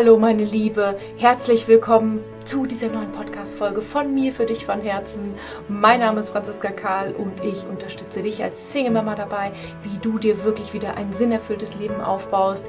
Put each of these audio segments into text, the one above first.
Hallo meine Liebe, herzlich willkommen zu dieser neuen Podcast-Folge von mir für dich von Herzen. Mein Name ist Franziska Karl und ich unterstütze dich als Single-Mama dabei, wie du dir wirklich wieder ein sinnerfülltes Leben aufbaust,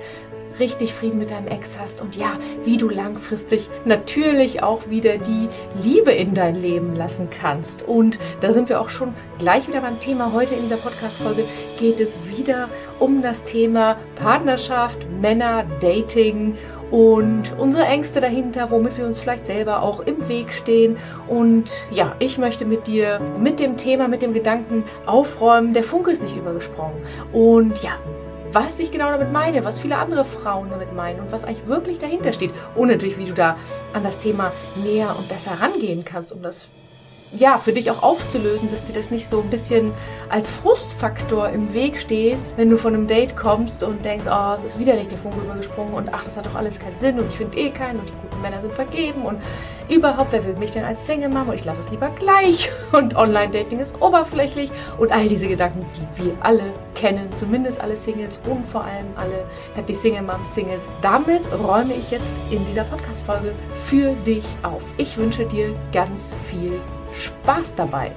richtig Frieden mit deinem Ex hast und ja, wie du langfristig natürlich auch wieder die Liebe in dein Leben lassen kannst. Und da sind wir auch schon gleich wieder beim Thema. Heute in dieser Podcast-Folge geht es wieder um das Thema Partnerschaft, Männer, Dating und unsere Ängste dahinter, womit wir uns vielleicht selber auch im Weg stehen. Und ja, ich möchte mit dir mit dem Thema, mit dem Gedanken aufräumen, der Funke ist nicht übergesprungen. Und ja, was ich genau damit meine, was viele andere Frauen damit meinen und was eigentlich wirklich dahinter steht. Und natürlich, wie du da an das Thema näher und besser rangehen kannst, um das ja, für dich auch aufzulösen, dass dir das nicht so ein bisschen als Frustfaktor im Weg steht, wenn du von einem Date kommst und denkst, oh, es ist wieder nicht der Funke übergesprungen und ach, das hat doch alles keinen Sinn und ich finde eh keinen und die guten Männer sind vergeben und überhaupt, wer will mich denn als Single machen und ich lasse es lieber gleich und Online-Dating ist oberflächlich und all diese Gedanken, die wir alle kennen, zumindest alle Singles und vor allem alle Happy Single Moms Singles. Damit räume ich jetzt in dieser Podcast-Folge für dich auf. Ich wünsche dir ganz viel Spaß dabei!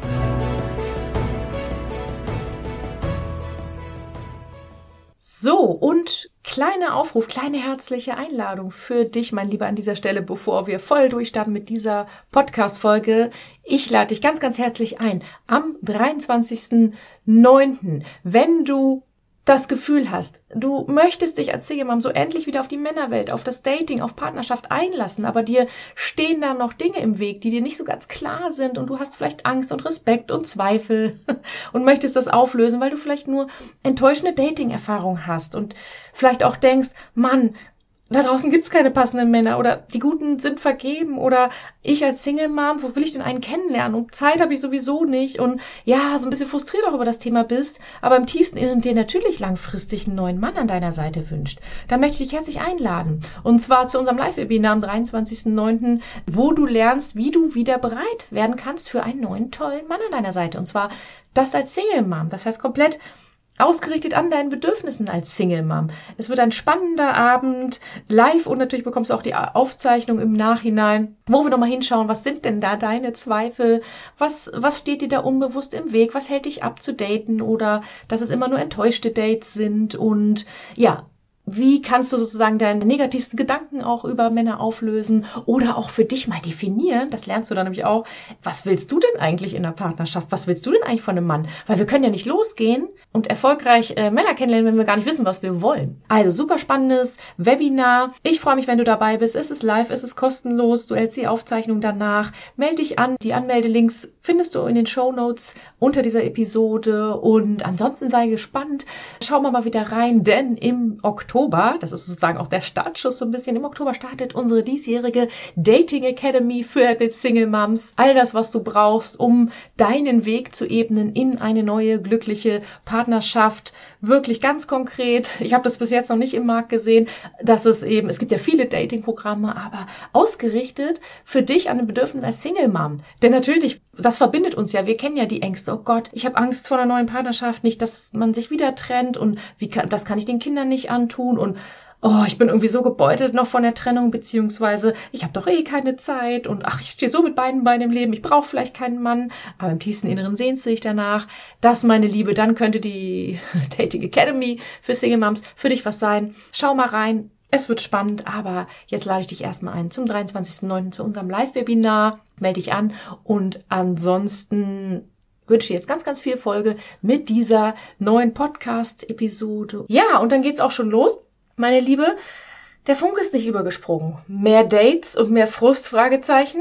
So, und kleiner Aufruf, kleine herzliche Einladung für dich, mein Lieber, an dieser Stelle, bevor wir voll durchstarten mit dieser Podcast-Folge. Ich lade dich ganz, ganz herzlich ein. Am 23.09., wenn du das Gefühl hast, du möchtest dich als Single Mom so endlich wieder auf die Männerwelt, auf das Dating, auf Partnerschaft einlassen, aber dir stehen da noch Dinge im Weg, die dir nicht so ganz klar sind und du hast vielleicht Angst und Respekt und Zweifel und möchtest das auflösen, weil du vielleicht nur enttäuschende Dating-Erfahrungen hast und vielleicht auch denkst, Mann, da draußen gibt's keine passenden Männer oder die Guten sind vergeben oder ich als Single Mom, wo will ich denn einen kennenlernen? Und Zeit habe ich sowieso nicht und ja, so ein bisschen frustriert auch über das Thema bist, aber im tiefsten Inneren dir natürlich langfristig einen neuen Mann an deiner Seite wünscht. Da möchte ich dich herzlich einladen. Und zwar zu unserem Live-Webinar am 23.09., wo du lernst, wie du wieder bereit werden kannst für einen neuen, tollen Mann an deiner Seite. Und zwar das als Single Mom. Das heißt komplett ausgerichtet an deinen Bedürfnissen als Single Mom. Es wird ein spannender Abend live und natürlich bekommst du auch die Aufzeichnung im Nachhinein, wo wir nochmal hinschauen, was sind denn da deine Zweifel? Was, was steht dir da unbewusst im Weg? Was hält dich ab zu daten oder dass es immer nur enttäuschte Dates sind? Und ja, wie kannst du sozusagen deine negativsten Gedanken auch über Männer auflösen oder auch für dich mal definieren? Das lernst du dann nämlich auch. Was willst du denn eigentlich in der Partnerschaft? Was willst du denn eigentlich von einem Mann? Weil wir können ja nicht losgehen und erfolgreich äh, Männer kennenlernen, wenn wir gar nicht wissen, was wir wollen. Also super spannendes Webinar. Ich freue mich, wenn du dabei bist. Es ist live, es ist kostenlos. Du hältst die Aufzeichnung danach. Melde dich an. Die Anmeldelinks findest du in den Show Notes unter dieser Episode. Und ansonsten sei gespannt. Schauen wir mal wieder rein, denn im Oktober das ist sozusagen auch der Startschuss so ein bisschen, im Oktober startet unsere diesjährige Dating Academy für Happy Single Moms. All das, was du brauchst, um deinen Weg zu ebnen in eine neue glückliche Partnerschaft. Wirklich ganz konkret. Ich habe das bis jetzt noch nicht im Markt gesehen, dass es eben, es gibt ja viele Dating-Programme, aber ausgerichtet für dich an den Bedürfnissen als Single Mom. Denn natürlich, das verbindet uns ja. Wir kennen ja die Ängste. Oh Gott, ich habe Angst vor einer neuen Partnerschaft, nicht, dass man sich wieder trennt und wie kann, das kann ich den Kindern nicht antun tun und oh, ich bin irgendwie so gebeutelt noch von der Trennung, beziehungsweise ich habe doch eh keine Zeit und ach, ich stehe so mit beiden Beinen im Leben, ich brauche vielleicht keinen Mann, aber im tiefsten Inneren sehnst du dich danach. Das, meine Liebe, dann könnte die Dating Academy für Single Moms für dich was sein. Schau mal rein. Es wird spannend, aber jetzt lade ich dich erstmal ein zum 23.09. zu unserem Live-Webinar. Melde dich an und ansonsten wünsche jetzt ganz, ganz viel Folge mit dieser neuen Podcast-Episode. Ja, und dann geht's auch schon los. Meine Liebe, der Funk ist nicht übergesprungen. Mehr Dates und mehr Frust? Fragezeichen.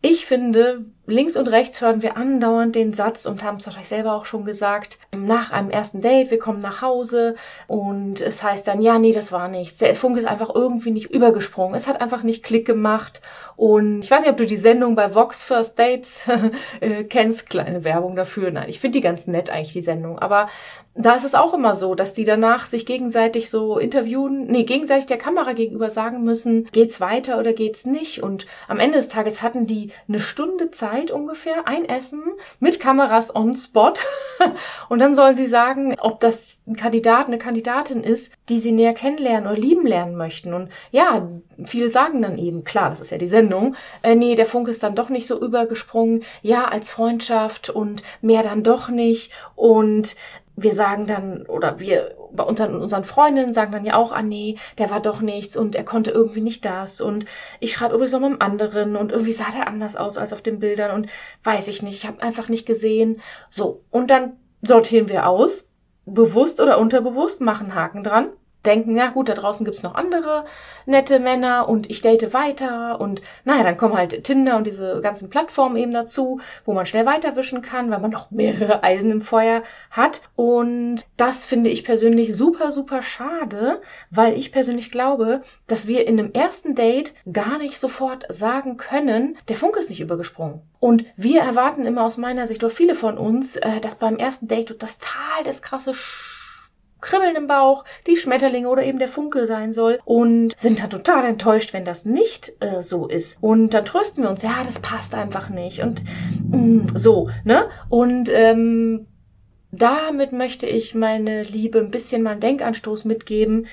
Ich finde, links und rechts hören wir andauernd den Satz und haben es wahrscheinlich selber auch schon gesagt, nach einem ersten Date, wir kommen nach Hause und es heißt dann, ja, nee, das war nichts. Der Funk ist einfach irgendwie nicht übergesprungen. Es hat einfach nicht Klick gemacht und ich weiß nicht, ob du die Sendung bei Vox First Dates äh, kennst, kleine Werbung dafür. Nein, ich finde die ganz nett eigentlich, die Sendung. Aber da ist es auch immer so, dass die danach sich gegenseitig so interviewen, nee, gegenseitig der Kamera gegenüber sagen müssen, geht's weiter oder geht's nicht? Und am Ende des Tages hatten die eine Stunde Zeit, Zeit ungefähr, ein Essen mit Kameras on Spot. und dann sollen sie sagen, ob das ein Kandidat, eine Kandidatin ist, die sie näher kennenlernen oder lieben lernen möchten. Und ja, viele sagen dann eben, klar, das ist ja die Sendung, äh, nee, der Funke ist dann doch nicht so übergesprungen, ja, als Freundschaft und mehr dann doch nicht. Und wir sagen dann, oder wir bei unseren, unseren Freundinnen sagen dann ja auch, ah nee, der war doch nichts und er konnte irgendwie nicht das und ich schreibe übrigens noch mit einem anderen und irgendwie sah der anders aus als auf den Bildern und weiß ich nicht, ich habe einfach nicht gesehen. So, und dann sortieren wir aus, bewusst oder unterbewusst, machen Haken dran denken, ja gut, da draußen gibt's noch andere nette Männer und ich date weiter und naja, dann kommen halt Tinder und diese ganzen Plattformen eben dazu, wo man schnell weiterwischen kann, weil man noch mehrere Eisen im Feuer hat. Und das finde ich persönlich super, super schade, weil ich persönlich glaube, dass wir in einem ersten Date gar nicht sofort sagen können, der Funke ist nicht übergesprungen. Und wir erwarten immer aus meiner Sicht, oder viele von uns, äh, dass beim ersten Date das Tal das krasse Sch Kribbeln im Bauch, die Schmetterlinge oder eben der Funke sein soll und sind dann total enttäuscht, wenn das nicht äh, so ist. Und dann trösten wir uns, ja, das passt einfach nicht und mh, mm, so, ne? Und ähm, damit möchte ich meine Liebe ein bisschen mal einen Denkanstoß mitgeben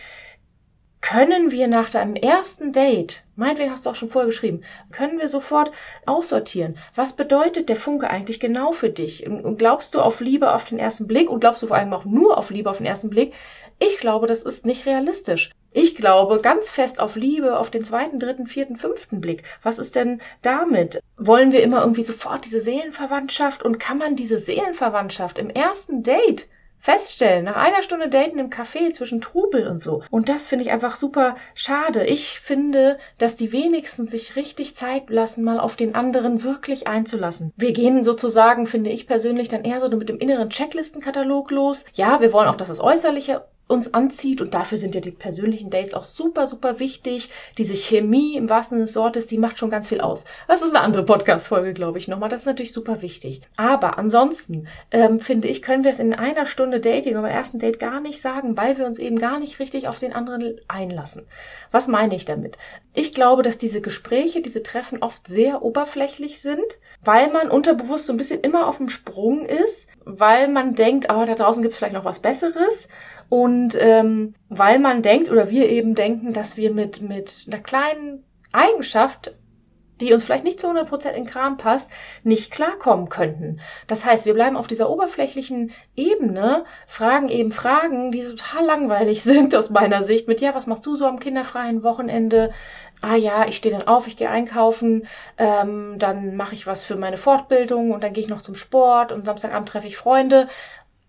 können wir nach deinem ersten Date, meinetwegen hast du auch schon vorher geschrieben, können wir sofort aussortieren. Was bedeutet der Funke eigentlich genau für dich? Und glaubst du auf Liebe auf den ersten Blick und glaubst du vor allem auch nur auf Liebe auf den ersten Blick? Ich glaube, das ist nicht realistisch. Ich glaube ganz fest auf Liebe auf den zweiten, dritten, vierten, fünften Blick. Was ist denn damit? Wollen wir immer irgendwie sofort diese Seelenverwandtschaft und kann man diese Seelenverwandtschaft im ersten Date feststellen, nach einer Stunde Daten im Café zwischen Trubel und so. Und das finde ich einfach super schade. Ich finde, dass die wenigsten sich richtig Zeit lassen, mal auf den anderen wirklich einzulassen. Wir gehen sozusagen, finde ich persönlich, dann eher so mit dem inneren Checklistenkatalog los. Ja, wir wollen auch, dass das Äußerliche uns anzieht und dafür sind ja die persönlichen Dates auch super, super wichtig. Diese Chemie im wahrsten Sinne des Wortes, die macht schon ganz viel aus. Das ist eine andere Podcast-Folge, glaube ich, nochmal. Das ist natürlich super wichtig. Aber ansonsten, ähm, finde ich, können wir es in einer Stunde Dating oder ersten Date gar nicht sagen, weil wir uns eben gar nicht richtig auf den anderen einlassen. Was meine ich damit? Ich glaube, dass diese Gespräche, diese Treffen oft sehr oberflächlich sind, weil man unterbewusst so ein bisschen immer auf dem Sprung ist, weil man denkt, oh, da draußen gibt es vielleicht noch was Besseres und ähm, weil man denkt oder wir eben denken, dass wir mit, mit einer kleinen Eigenschaft die uns vielleicht nicht zu 100% in Kram passt, nicht klarkommen könnten. Das heißt, wir bleiben auf dieser oberflächlichen Ebene, fragen eben Fragen, die total langweilig sind aus meiner Sicht, mit ja, was machst du so am kinderfreien Wochenende? Ah ja, ich stehe dann auf, ich gehe einkaufen, ähm, dann mache ich was für meine Fortbildung und dann gehe ich noch zum Sport und Samstagabend treffe ich Freunde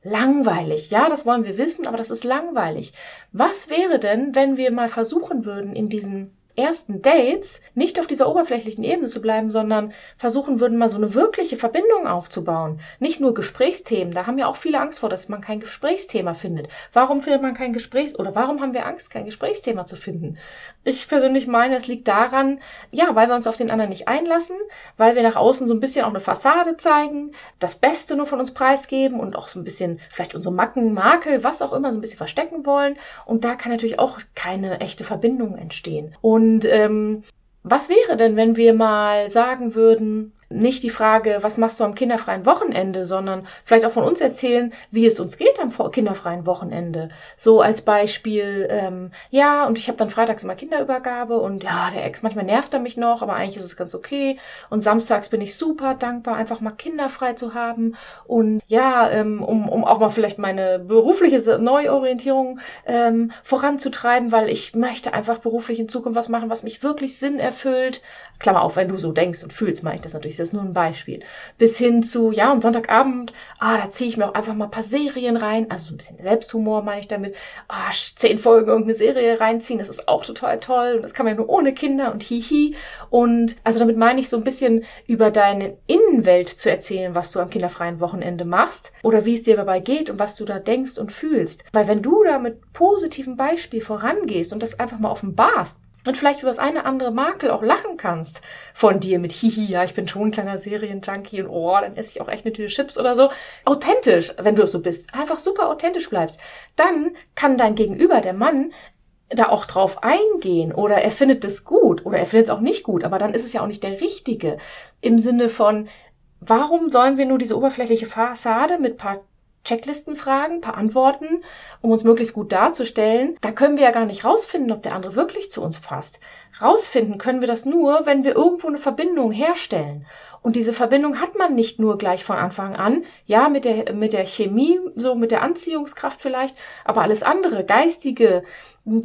langweilig. Ja, das wollen wir wissen, aber das ist langweilig. Was wäre denn, wenn wir mal versuchen würden, in diesen ersten Dates nicht auf dieser oberflächlichen Ebene zu bleiben, sondern versuchen würden, mal so eine wirkliche Verbindung aufzubauen. Nicht nur Gesprächsthemen. Da haben ja auch viele Angst vor, dass man kein Gesprächsthema findet. Warum findet man kein Gesprächs oder warum haben wir Angst, kein Gesprächsthema zu finden? Ich persönlich meine, es liegt daran, ja, weil wir uns auf den anderen nicht einlassen, weil wir nach außen so ein bisschen auch eine Fassade zeigen, das Beste nur von uns preisgeben und auch so ein bisschen vielleicht unsere Macken, Makel, was auch immer, so ein bisschen verstecken wollen. Und da kann natürlich auch keine echte Verbindung entstehen. Und und ähm, was wäre denn, wenn wir mal sagen würden, nicht die Frage, was machst du am kinderfreien Wochenende, sondern vielleicht auch von uns erzählen, wie es uns geht am kinderfreien Wochenende. So als Beispiel, ähm, ja, und ich habe dann freitags immer Kinderübergabe und ja, der Ex, manchmal nervt er mich noch, aber eigentlich ist es ganz okay. Und samstags bin ich super dankbar, einfach mal kinderfrei zu haben. Und ja, ähm, um, um auch mal vielleicht meine berufliche Neuorientierung ähm, voranzutreiben, weil ich möchte einfach beruflich in Zukunft was machen, was mich wirklich Sinn erfüllt. Klammer auf, wenn du so denkst und fühlst, meine ich das natürlich, das ist nur ein Beispiel. Bis hin zu, ja, und Sonntagabend, ah, da ziehe ich mir auch einfach mal ein paar Serien rein, also so ein bisschen Selbsthumor meine ich damit, ah, zehn Folgen irgendeine Serie reinziehen, das ist auch total toll und das kann man ja nur ohne Kinder und hihi. Und also damit meine ich so ein bisschen über deine Innenwelt zu erzählen, was du am kinderfreien Wochenende machst oder wie es dir dabei geht und was du da denkst und fühlst. Weil wenn du da mit positivem Beispiel vorangehst und das einfach mal offenbarst, und vielleicht über das eine andere Makel auch lachen kannst von dir mit Hihi, ja, ich bin schon ein kleiner Serienjunkie und oh, dann esse ich auch echt eine Tüte Chips oder so. Authentisch, wenn du so bist, einfach super authentisch bleibst, dann kann dein Gegenüber, der Mann, da auch drauf eingehen oder er findet es gut oder er findet es auch nicht gut, aber dann ist es ja auch nicht der richtige im Sinne von, warum sollen wir nur diese oberflächliche Fassade mit paar Checklistenfragen, paar Antworten, um uns möglichst gut darzustellen. Da können wir ja gar nicht rausfinden, ob der andere wirklich zu uns passt. Rausfinden können wir das nur, wenn wir irgendwo eine Verbindung herstellen. Und diese Verbindung hat man nicht nur gleich von Anfang an, ja, mit der, mit der Chemie, so mit der Anziehungskraft vielleicht, aber alles andere, geistige,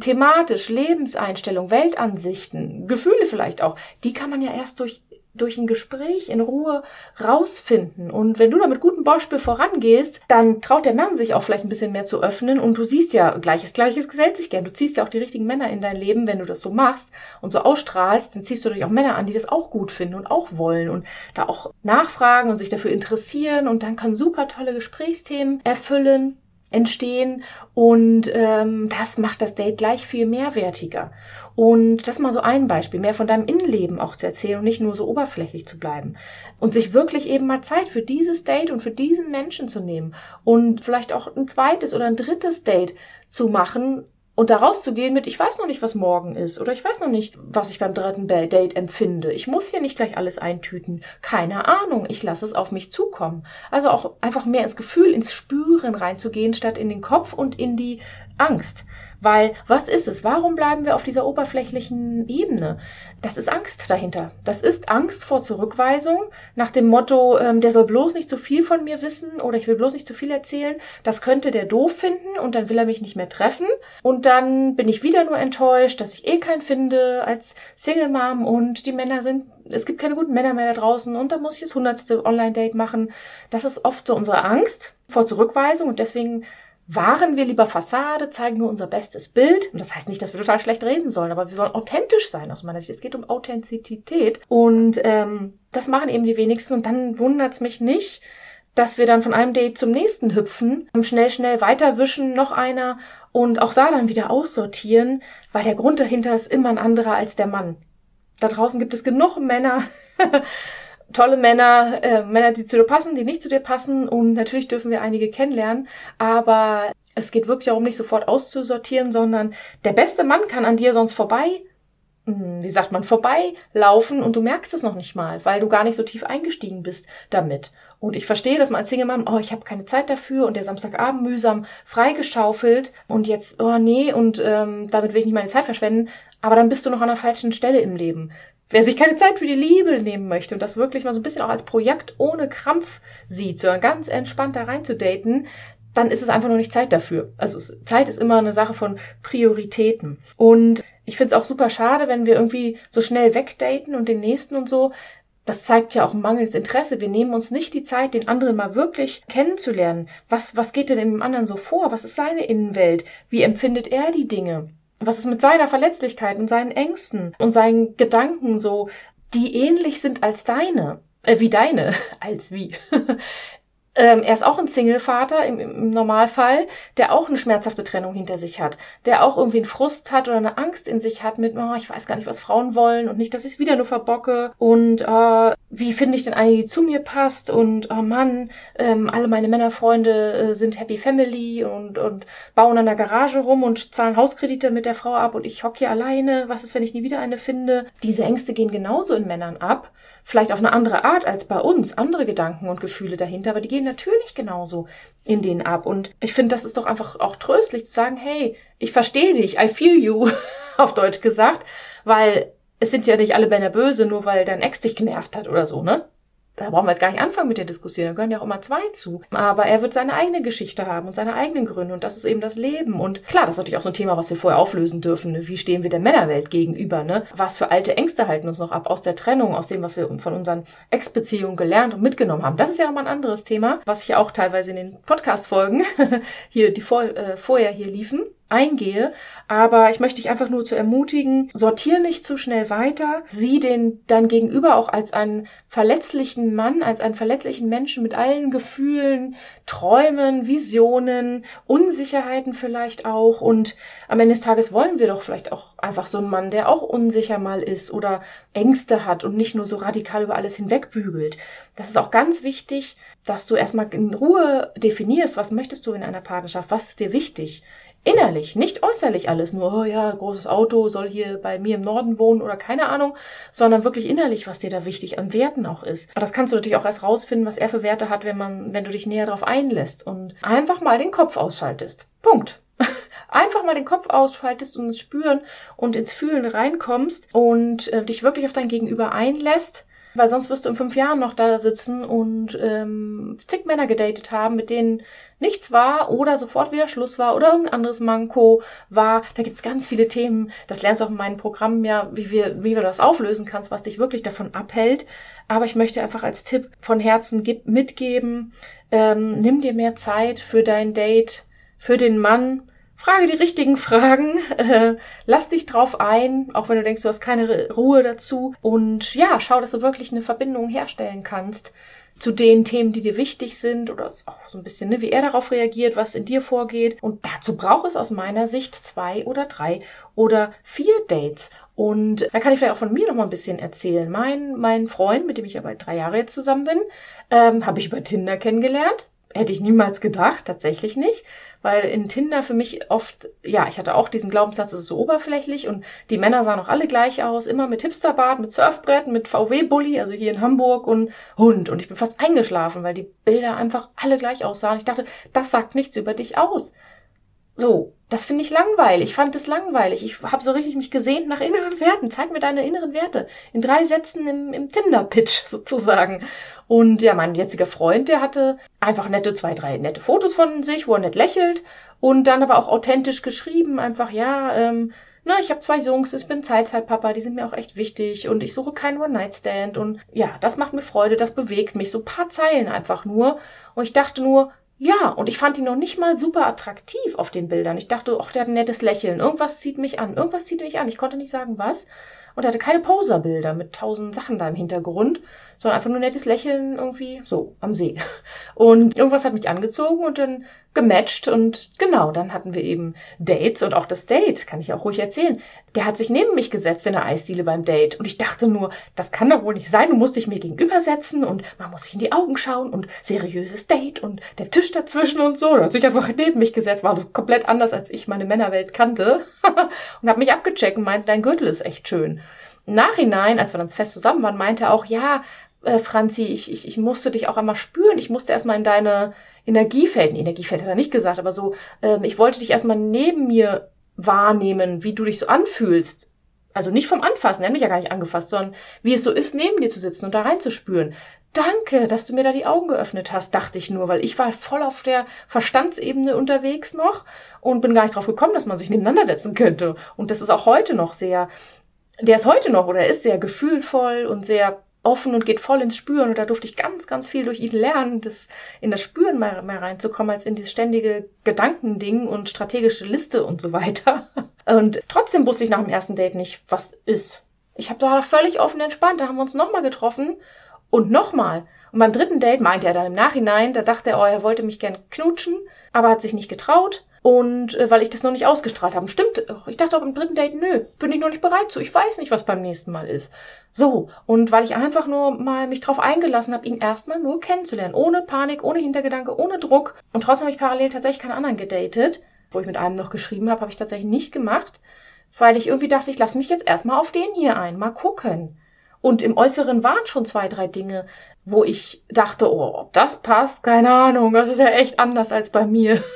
thematisch, Lebenseinstellung, Weltansichten, Gefühle vielleicht auch, die kann man ja erst durch durch ein Gespräch in Ruhe rausfinden. Und wenn du da mit gutem Beispiel vorangehst, dann traut der Mann sich auch vielleicht ein bisschen mehr zu öffnen. Und du siehst ja, Gleiches, Gleiches gesellt sich gern. Du ziehst ja auch die richtigen Männer in dein Leben, wenn du das so machst und so ausstrahlst, dann ziehst du natürlich auch Männer an, die das auch gut finden und auch wollen und da auch nachfragen und sich dafür interessieren. Und dann kann super tolle Gesprächsthemen erfüllen entstehen und ähm, das macht das Date gleich viel mehrwertiger. Und das mal so ein Beispiel, mehr von deinem Innenleben auch zu erzählen und nicht nur so oberflächlich zu bleiben. Und sich wirklich eben mal Zeit für dieses Date und für diesen Menschen zu nehmen und vielleicht auch ein zweites oder ein drittes Date zu machen, und da rauszugehen mit, ich weiß noch nicht, was morgen ist oder ich weiß noch nicht, was ich beim dritten Date empfinde. Ich muss hier nicht gleich alles eintüten. Keine Ahnung, ich lasse es auf mich zukommen. Also auch einfach mehr ins Gefühl, ins Spüren reinzugehen, statt in den Kopf und in die Angst. Weil, was ist es? Warum bleiben wir auf dieser oberflächlichen Ebene? Das ist Angst dahinter. Das ist Angst vor Zurückweisung nach dem Motto, ähm, der soll bloß nicht zu viel von mir wissen oder ich will bloß nicht zu viel erzählen. Das könnte der doof finden und dann will er mich nicht mehr treffen. Und dann bin ich wieder nur enttäuscht, dass ich eh keinen finde als Single Mom und die Männer sind, es gibt keine guten Männer mehr da draußen und dann muss ich das hundertste Online-Date machen. Das ist oft so unsere Angst vor Zurückweisung und deswegen wahren wir lieber Fassade, zeigen nur unser bestes Bild. Und das heißt nicht, dass wir total schlecht reden sollen, aber wir sollen authentisch sein aus meiner Sicht. Es geht um Authentizität. Und ähm, das machen eben die wenigsten. Und dann wundert's mich nicht, dass wir dann von einem Date zum nächsten hüpfen, schnell, schnell weiterwischen, noch einer und auch da dann wieder aussortieren, weil der Grund dahinter ist immer ein anderer als der Mann. Da draußen gibt es genug Männer, tolle Männer, äh, Männer, die zu dir passen, die nicht zu dir passen. Und natürlich dürfen wir einige kennenlernen, aber es geht wirklich darum, nicht sofort auszusortieren, sondern der beste Mann kann an dir sonst vorbei, hm, wie sagt man, vorbeilaufen. Und du merkst es noch nicht mal, weil du gar nicht so tief eingestiegen bist damit. Und ich verstehe, dass man als Single-Mann, oh, ich habe keine Zeit dafür und der Samstagabend mühsam freigeschaufelt. Und jetzt, oh nee, und ähm, damit will ich nicht meine Zeit verschwenden, aber dann bist du noch an der falschen Stelle im Leben. Wer sich keine Zeit für die Liebe nehmen möchte und das wirklich mal so ein bisschen auch als Projekt ohne Krampf sieht, sondern ganz entspannt da rein zu daten, dann ist es einfach noch nicht Zeit dafür. Also Zeit ist immer eine Sache von Prioritäten. Und ich finde es auch super schade, wenn wir irgendwie so schnell wegdaten und den nächsten und so. Das zeigt ja auch ein mangelndes Interesse. Wir nehmen uns nicht die Zeit, den anderen mal wirklich kennenzulernen. Was, was geht denn dem anderen so vor? Was ist seine Innenwelt? Wie empfindet er die Dinge? Was ist mit seiner Verletzlichkeit und seinen Ängsten und seinen Gedanken so, die ähnlich sind als deine? Äh, wie deine, als wie. Ähm, er ist auch ein Single-Vater im, im, Normalfall, der auch eine schmerzhafte Trennung hinter sich hat, der auch irgendwie einen Frust hat oder eine Angst in sich hat mit, oh, ich weiß gar nicht, was Frauen wollen und nicht, dass ich es wieder nur verbocke und äh, wie finde ich denn eine, die zu mir passt und oh Mann, ähm, alle meine Männerfreunde äh, sind Happy Family und, und bauen an der Garage rum und zahlen Hauskredite mit der Frau ab und ich hocke hier alleine, was ist, wenn ich nie wieder eine finde? Diese Ängste gehen genauso in Männern ab vielleicht auf eine andere Art als bei uns, andere Gedanken und Gefühle dahinter, aber die gehen natürlich genauso in denen ab. Und ich finde, das ist doch einfach auch tröstlich zu sagen, hey, ich verstehe dich, I feel you, auf Deutsch gesagt, weil es sind ja nicht alle Männer böse, nur weil dein Ex dich genervt hat oder so, ne? Da brauchen wir jetzt gar nicht anfangen mit der Diskussion, da gehören ja auch immer zwei zu. Aber er wird seine eigene Geschichte haben und seine eigenen Gründe und das ist eben das Leben. Und klar, das ist natürlich auch so ein Thema, was wir vorher auflösen dürfen. Ne? Wie stehen wir der Männerwelt gegenüber? Ne? Was für alte Ängste halten uns noch ab aus der Trennung, aus dem, was wir von unseren Ex-Beziehungen gelernt und mitgenommen haben? Das ist ja nochmal ein anderes Thema, was ich auch teilweise in den Podcast-Folgen hier, die vor, äh, vorher hier liefen eingehe. Aber ich möchte dich einfach nur zu ermutigen, sortier nicht zu schnell weiter. Sieh den dann gegenüber auch als einen verletzlichen Mann, als einen verletzlichen Menschen mit allen Gefühlen, Träumen, Visionen, Unsicherheiten vielleicht auch. Und am Ende des Tages wollen wir doch vielleicht auch einfach so einen Mann, der auch unsicher mal ist oder Ängste hat und nicht nur so radikal über alles hinwegbügelt. Das ist auch ganz wichtig, dass du erstmal in Ruhe definierst, was möchtest du in einer Partnerschaft, was ist dir wichtig Innerlich, nicht äußerlich alles, nur, oh ja, großes Auto, soll hier bei mir im Norden wohnen oder keine Ahnung, sondern wirklich innerlich, was dir da wichtig an Werten auch ist. Aber das kannst du natürlich auch erst rausfinden, was er für Werte hat, wenn man, wenn du dich näher darauf einlässt und einfach mal den Kopf ausschaltest. Punkt. Einfach mal den Kopf ausschaltest und ins Spüren und ins Fühlen reinkommst und äh, dich wirklich auf dein Gegenüber einlässt weil sonst wirst du in fünf Jahren noch da sitzen und ähm, zig Männer gedatet haben, mit denen nichts war oder sofort wieder Schluss war oder irgendein anderes Manko war. Da gibt's ganz viele Themen. Das lernst du auch in meinem Programm ja, wie wir, wie wir das auflösen kannst, was dich wirklich davon abhält. Aber ich möchte einfach als Tipp von Herzen mitgeben, ähm, nimm dir mehr Zeit für dein Date, für den Mann, Frage die richtigen Fragen, äh, lass dich drauf ein, auch wenn du denkst, du hast keine Ruhe dazu. Und ja, schau, dass du wirklich eine Verbindung herstellen kannst zu den Themen, die dir wichtig sind oder auch so ein bisschen, ne, wie er darauf reagiert, was in dir vorgeht. Und dazu braucht es aus meiner Sicht zwei oder drei oder vier Dates. Und da kann ich vielleicht auch von mir noch mal ein bisschen erzählen. Mein, mein Freund, mit dem ich aber drei Jahre jetzt zusammen bin, ähm, habe ich über Tinder kennengelernt. Hätte ich niemals gedacht, tatsächlich nicht weil in Tinder für mich oft, ja, ich hatte auch diesen Glaubenssatz, es ist so oberflächlich und die Männer sahen auch alle gleich aus, immer mit Hipsterbart, mit Surfbrett, mit VW-Bully, also hier in Hamburg und Hund. Und ich bin fast eingeschlafen, weil die Bilder einfach alle gleich aussahen. Ich dachte, das sagt nichts über dich aus. So, das finde ich langweilig. Ich fand es langweilig. Ich habe so richtig mich gesehnt nach inneren Werten. Zeig mir deine inneren Werte. In drei Sätzen im, im Tinder-Pitch sozusagen. Und ja, mein jetziger Freund, der hatte einfach nette, zwei, drei nette Fotos von sich, wo er nett lächelt und dann aber auch authentisch geschrieben, einfach, ja, ähm, na, ich habe zwei Jungs, ich bin Zeitzeitpapa, die sind mir auch echt wichtig und ich suche keinen One-Night-Stand und ja, das macht mir Freude, das bewegt mich, so ein paar Zeilen einfach nur. Und ich dachte nur, ja, und ich fand ihn noch nicht mal super attraktiv auf den Bildern. Ich dachte, ach, der hat ein nettes Lächeln, irgendwas zieht mich an, irgendwas zieht mich an. Ich konnte nicht sagen, was. Und er hatte keine Poserbilder mit tausend Sachen da im Hintergrund sondern einfach nur nettes Lächeln irgendwie so am See. Und irgendwas hat mich angezogen und dann gematcht und genau, dann hatten wir eben Dates und auch das Date, kann ich auch ruhig erzählen. Der hat sich neben mich gesetzt in der Eisdiele beim Date und ich dachte nur, das kann doch wohl nicht sein, du musst dich mir gegenübersetzen und man muss sich in die Augen schauen und seriöses Date und der Tisch dazwischen und so. Er hat sich einfach neben mich gesetzt, war komplett anders, als ich meine Männerwelt kannte und hat mich abgecheckt und meinte, dein Gürtel ist echt schön. Nachhinein, als wir dann fest zusammen waren, meinte er auch, ja, äh, Franzi, ich, ich, ich musste dich auch einmal spüren. Ich musste erstmal in deine Energiefeld, Energiefeld hat er nicht gesagt, aber so, ähm, ich wollte dich erstmal neben mir wahrnehmen, wie du dich so anfühlst. Also nicht vom Anfassen, er hat mich ja gar nicht angefasst, sondern wie es so ist, neben dir zu sitzen und da reinzuspüren. Danke, dass du mir da die Augen geöffnet hast, dachte ich nur, weil ich war voll auf der Verstandsebene unterwegs noch und bin gar nicht drauf gekommen, dass man sich nebeneinander setzen könnte. Und das ist auch heute noch sehr, der ist heute noch oder ist sehr gefühlvoll und sehr offen und geht voll ins Spüren. Und da durfte ich ganz, ganz viel durch ihn lernen, das in das Spüren mehr, mehr reinzukommen, als in dieses ständige Gedankending und strategische Liste und so weiter. Und trotzdem wusste ich nach dem ersten Date nicht, was ist. Ich habe da völlig offen entspannt. Da haben wir uns nochmal getroffen und nochmal. Und beim dritten Date meinte er dann im Nachhinein, da dachte er, oh, er wollte mich gern knutschen, aber hat sich nicht getraut. Und äh, weil ich das noch nicht ausgestrahlt habe. Stimmt, ich dachte auch im dritten Date, nö, bin ich noch nicht bereit zu. Ich weiß nicht, was beim nächsten Mal ist. So, und weil ich einfach nur mal mich drauf eingelassen habe, ihn erstmal nur kennenzulernen. Ohne Panik, ohne Hintergedanke, ohne Druck. Und trotzdem habe ich parallel tatsächlich keinen anderen gedatet. Wo ich mit einem noch geschrieben habe, habe ich tatsächlich nicht gemacht. Weil ich irgendwie dachte, ich lasse mich jetzt erstmal auf den hier ein. Mal gucken. Und im Äußeren waren schon zwei, drei Dinge, wo ich dachte, oh, ob das passt, keine Ahnung. Das ist ja echt anders als bei mir.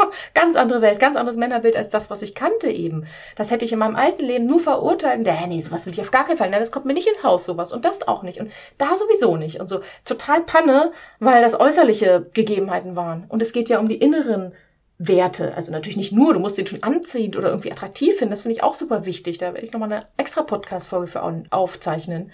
ganz andere Welt, ganz anderes Männerbild als das, was ich kannte eben. Das hätte ich in meinem alten Leben nur verurteilt. Der, nee, sowas will ich auf gar keinen Fall. Nein, das kommt mir nicht ins Haus, sowas. Und das auch nicht. Und da sowieso nicht. Und so total Panne, weil das äußerliche Gegebenheiten waren. Und es geht ja um die inneren Werte. Also natürlich nicht nur, du musst den schon anziehend oder irgendwie attraktiv finden. Das finde ich auch super wichtig. Da werde ich nochmal eine extra Podcast-Folge für aufzeichnen.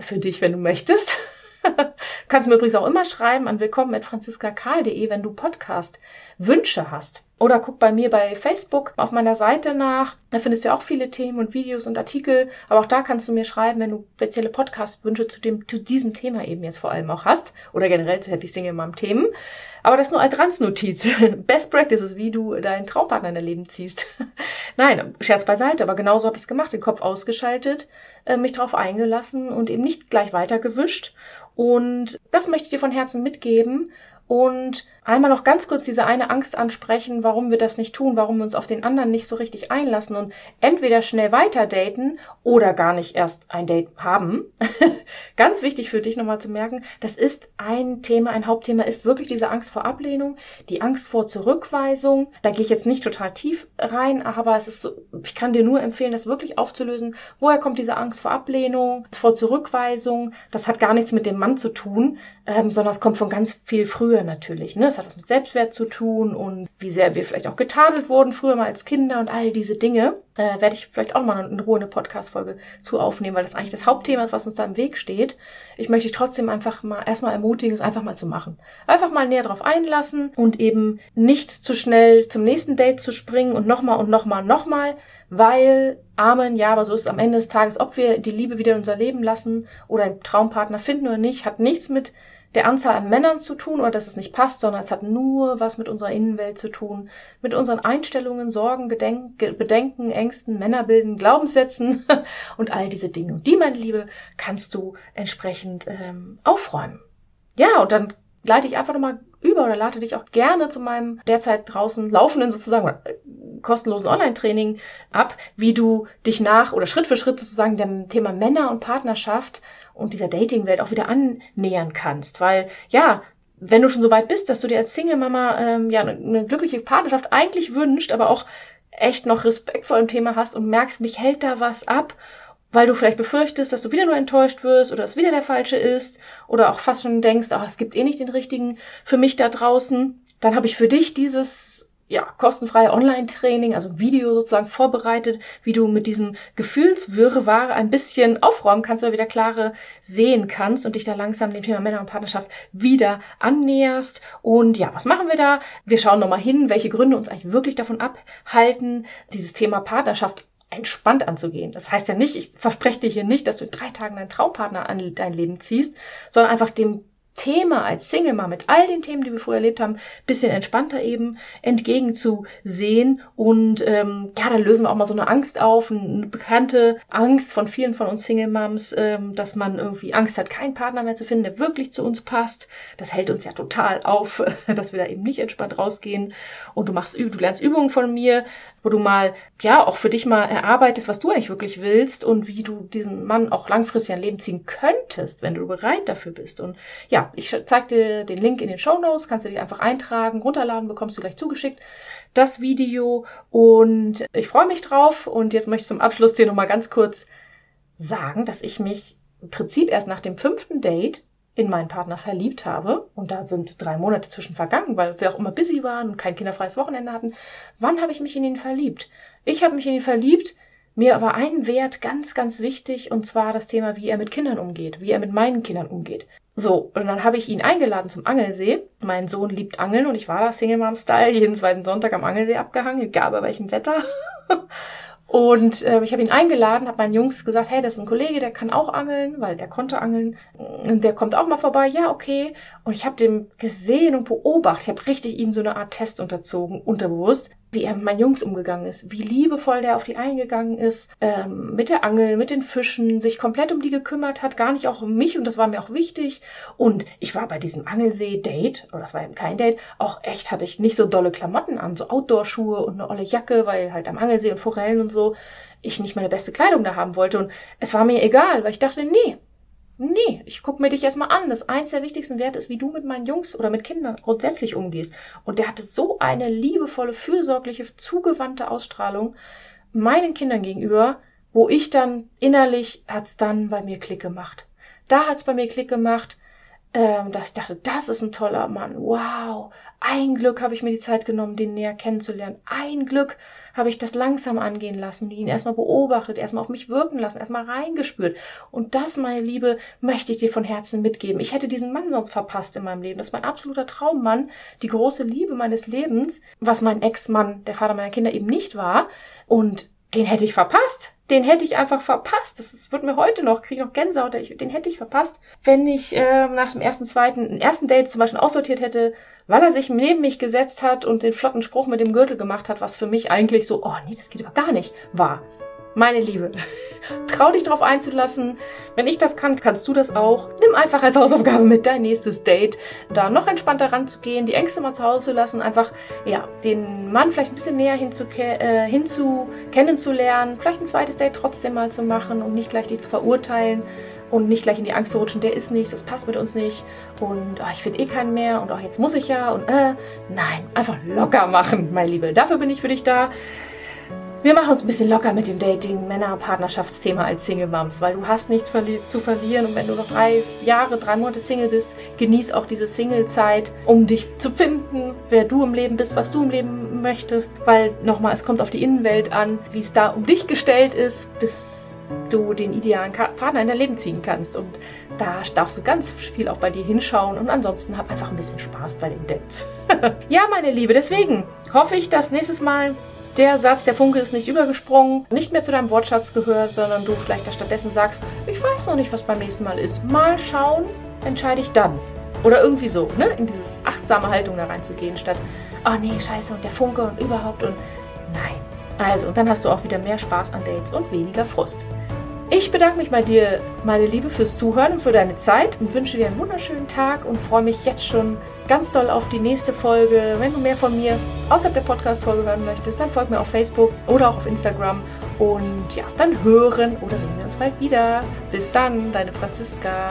Für dich, wenn du möchtest. Kannst mir übrigens auch immer schreiben an willkommen.franziskakarl.de, wenn du Podcast-Wünsche hast. Oder guck bei mir bei Facebook auf meiner Seite nach. Da findest du auch viele Themen und Videos und Artikel. Aber auch da kannst du mir schreiben, wenn du spezielle Podcast-Wünsche zu, zu diesem Thema eben jetzt vor allem auch hast. Oder generell zu Happy Single Mom Themen. Aber das nur als Ranznotiz. Best Practices, wie du deinen Traumpartner in dein Leben ziehst. Nein, Scherz beiseite, aber genauso habe ich es gemacht. Den Kopf ausgeschaltet, mich darauf eingelassen und eben nicht gleich weitergewischt und das möchte ich dir von Herzen mitgeben. Und einmal noch ganz kurz diese eine Angst ansprechen, warum wir das nicht tun, warum wir uns auf den anderen nicht so richtig einlassen und entweder schnell weiter daten oder gar nicht erst ein Date haben. ganz wichtig für dich nochmal zu merken, das ist ein Thema, ein Hauptthema ist wirklich diese Angst vor Ablehnung, die Angst vor Zurückweisung. Da gehe ich jetzt nicht total tief rein, aber es ist so, ich kann dir nur empfehlen, das wirklich aufzulösen. Woher kommt diese Angst vor Ablehnung, vor Zurückweisung? Das hat gar nichts mit dem Mann zu tun, ähm, sondern es kommt von ganz viel früher natürlich. Ne? Es hat was mit Selbstwert zu tun und wie sehr wir vielleicht auch getadelt wurden früher mal als Kinder und all diese Dinge. Äh, werde ich vielleicht auch mal in Ruhe eine Podcast-Folge zu aufnehmen, weil das eigentlich das Hauptthema ist, was uns da im Weg steht. Ich möchte dich trotzdem einfach mal erstmal ermutigen, es einfach mal zu machen. Einfach mal näher drauf einlassen und eben nicht zu schnell zum nächsten Date zu springen und nochmal und nochmal und nochmal, weil Amen, ja, aber so ist es am Ende des Tages, ob wir die Liebe wieder in unser Leben lassen oder einen Traumpartner finden oder nicht, hat nichts mit der Anzahl an Männern zu tun oder dass es nicht passt, sondern es hat nur was mit unserer Innenwelt zu tun, mit unseren Einstellungen, Sorgen, Gedenk Bedenken, Ängsten, Männerbilden, Glaubenssätzen und all diese Dinge. Und die, meine Liebe, kannst du entsprechend ähm, aufräumen. Ja, und dann leite ich einfach nochmal über oder lade dich auch gerne zu meinem derzeit draußen laufenden sozusagen äh, kostenlosen Online-Training ab, wie du dich nach oder Schritt für Schritt sozusagen dem Thema Männer und Partnerschaft und dieser Dating-Welt auch wieder annähern kannst. Weil, ja, wenn du schon so weit bist, dass du dir als Single-Mama ähm, ja eine glückliche Partnerschaft eigentlich wünscht, aber auch echt noch Respekt vor dem Thema hast und merkst, mich hält da was ab, weil du vielleicht befürchtest, dass du wieder nur enttäuscht wirst oder es wieder der falsche ist oder auch fast schon denkst, ach, es gibt eh nicht den richtigen für mich da draußen, dann habe ich für dich dieses ja, kostenfreie Online-Training, also Video sozusagen vorbereitet, wie du mit diesem Gefühlswirrwarr ein bisschen aufräumen kannst oder wieder klare sehen kannst und dich da langsam dem Thema Männer und Partnerschaft wieder annäherst. Und ja, was machen wir da? Wir schauen nochmal hin, welche Gründe uns eigentlich wirklich davon abhalten, dieses Thema Partnerschaft entspannt anzugehen. Das heißt ja nicht, ich verspreche dir hier nicht, dass du in drei Tagen deinen Traumpartner an dein Leben ziehst, sondern einfach dem Thema als Single mal mit all den Themen, die wir vorher erlebt haben, bisschen entspannter eben entgegenzusehen. Und ähm, ja, dann lösen wir auch mal so eine Angst auf, eine bekannte Angst von vielen von uns Single Moms, ähm, dass man irgendwie Angst hat, keinen Partner mehr zu finden, der wirklich zu uns passt. Das hält uns ja total auf, dass wir da eben nicht entspannt rausgehen. Und du machst, du lernst Übungen von mir, wo du mal, ja, auch für dich mal erarbeitest, was du eigentlich wirklich willst und wie du diesen Mann auch langfristig ein Leben ziehen könntest, wenn du bereit dafür bist. Und ja, ich zeig dir den Link in den Show Notes, kannst du dich einfach eintragen, runterladen, bekommst du gleich zugeschickt das Video und ich freue mich drauf und jetzt möchte ich zum Abschluss dir nochmal ganz kurz sagen, dass ich mich im Prinzip erst nach dem fünften Date in meinen Partner verliebt habe, und da sind drei Monate zwischen vergangen, weil wir auch immer busy waren und kein kinderfreies Wochenende hatten, wann habe ich mich in ihn verliebt? Ich habe mich in ihn verliebt, mir war ein Wert ganz, ganz wichtig, und zwar das Thema, wie er mit Kindern umgeht, wie er mit meinen Kindern umgeht. So, und dann habe ich ihn eingeladen zum Angelsee. Mein Sohn liebt Angeln und ich war da Single Mom Style jeden zweiten Sonntag am Angelsee abgehangen, egal bei welchem Wetter. Und äh, ich habe ihn eingeladen, habe meinen Jungs gesagt, hey, das ist ein Kollege, der kann auch angeln, weil der konnte angeln. Und der kommt auch mal vorbei. Ja, okay. Und ich habe dem gesehen und beobachtet. Ich habe richtig ihm so eine Art Test unterzogen, unterbewusst, wie er mit meinen Jungs umgegangen ist, wie liebevoll der auf die eingegangen ist, ähm, mit der Angel, mit den Fischen, sich komplett um die gekümmert hat, gar nicht auch um mich und das war mir auch wichtig. Und ich war bei diesem Angelsee-Date, oder das war eben kein Date, auch echt hatte ich nicht so dolle Klamotten an, so Outdoor-Schuhe und eine olle Jacke, weil halt am Angelsee und Forellen und so ich nicht meine beste Kleidung da haben wollte. Und es war mir egal, weil ich dachte, nee, Nee, ich guck mir dich erstmal an. Das eins der wichtigsten Werte ist, wie du mit meinen Jungs oder mit Kindern grundsätzlich umgehst. Und der hatte so eine liebevolle, fürsorgliche, zugewandte Ausstrahlung meinen Kindern gegenüber, wo ich dann innerlich hat's dann bei mir Klick gemacht. Da hat's bei mir Klick gemacht, ähm, dass ich dachte, das ist ein toller Mann. Wow. Ein Glück habe ich mir die Zeit genommen, den näher kennenzulernen. Ein Glück habe ich das langsam angehen lassen, ihn erstmal beobachtet, erstmal auf mich wirken lassen, erstmal reingespürt. Und das, meine Liebe, möchte ich dir von Herzen mitgeben. Ich hätte diesen Mann sonst verpasst in meinem Leben. Das ist mein absoluter Traummann, die große Liebe meines Lebens, was mein Ex-Mann, der Vater meiner Kinder, eben nicht war. Und den hätte ich verpasst. Den hätte ich einfach verpasst. Das wird mir heute noch, kriege ich noch Gänsehaut, den hätte ich verpasst, wenn ich äh, nach dem ersten, zweiten, den ersten Date zum Beispiel aussortiert hätte, weil er sich neben mich gesetzt hat und den flotten Spruch mit dem Gürtel gemacht hat, was für mich eigentlich so, oh nee, das geht aber gar nicht, war. Meine Liebe, trau dich darauf einzulassen. Wenn ich das kann, kannst du das auch. Nimm einfach als Hausaufgabe mit dein nächstes Date, da noch entspannter ranzugehen, die Ängste mal zu Hause zu lassen, einfach ja den Mann vielleicht ein bisschen näher hinzu, äh, kennenzulernen, vielleicht ein zweites Date trotzdem mal zu machen und nicht gleich dich zu verurteilen und nicht gleich in die Angst zu rutschen, der ist nichts, das passt mit uns nicht und oh, ich finde eh keinen mehr und auch jetzt muss ich ja und äh, nein, einfach locker machen, meine Liebe. Dafür bin ich für dich da. Wir machen uns ein bisschen locker mit dem Dating, Männer, Partnerschaftsthema als Single Moms, weil du hast nichts verli zu verlieren und wenn du noch drei Jahre, drei Monate Single bist, genieß auch diese Single-Zeit, um dich zu finden, wer du im Leben bist, was du im Leben möchtest, weil nochmal, es kommt auf die Innenwelt an, wie es da um dich gestellt ist, bis du den idealen Partner in dein Leben ziehen kannst. Und da darfst du ganz viel auch bei dir hinschauen und ansonsten hab einfach ein bisschen Spaß bei den Dates. ja, meine Liebe, deswegen hoffe ich, dass nächstes Mal der Satz, der Funke ist nicht übergesprungen, nicht mehr zu deinem Wortschatz gehört, sondern du vielleicht stattdessen sagst, ich weiß noch nicht, was beim nächsten Mal ist. Mal schauen, entscheide ich dann. Oder irgendwie so, ne? In diese achtsame Haltung da reinzugehen, statt, oh nee, scheiße, und der Funke und überhaupt und nein. Also, und dann hast du auch wieder mehr Spaß an Dates und weniger Frust. Ich bedanke mich bei dir, meine Liebe, fürs Zuhören und für deine Zeit und wünsche dir einen wunderschönen Tag und freue mich jetzt schon ganz doll auf die nächste Folge. Wenn du mehr von mir außerhalb der Podcast-Folge hören möchtest, dann folg mir auf Facebook oder auch auf Instagram. Und ja, dann hören oder sehen wir uns bald wieder. Bis dann, deine Franziska.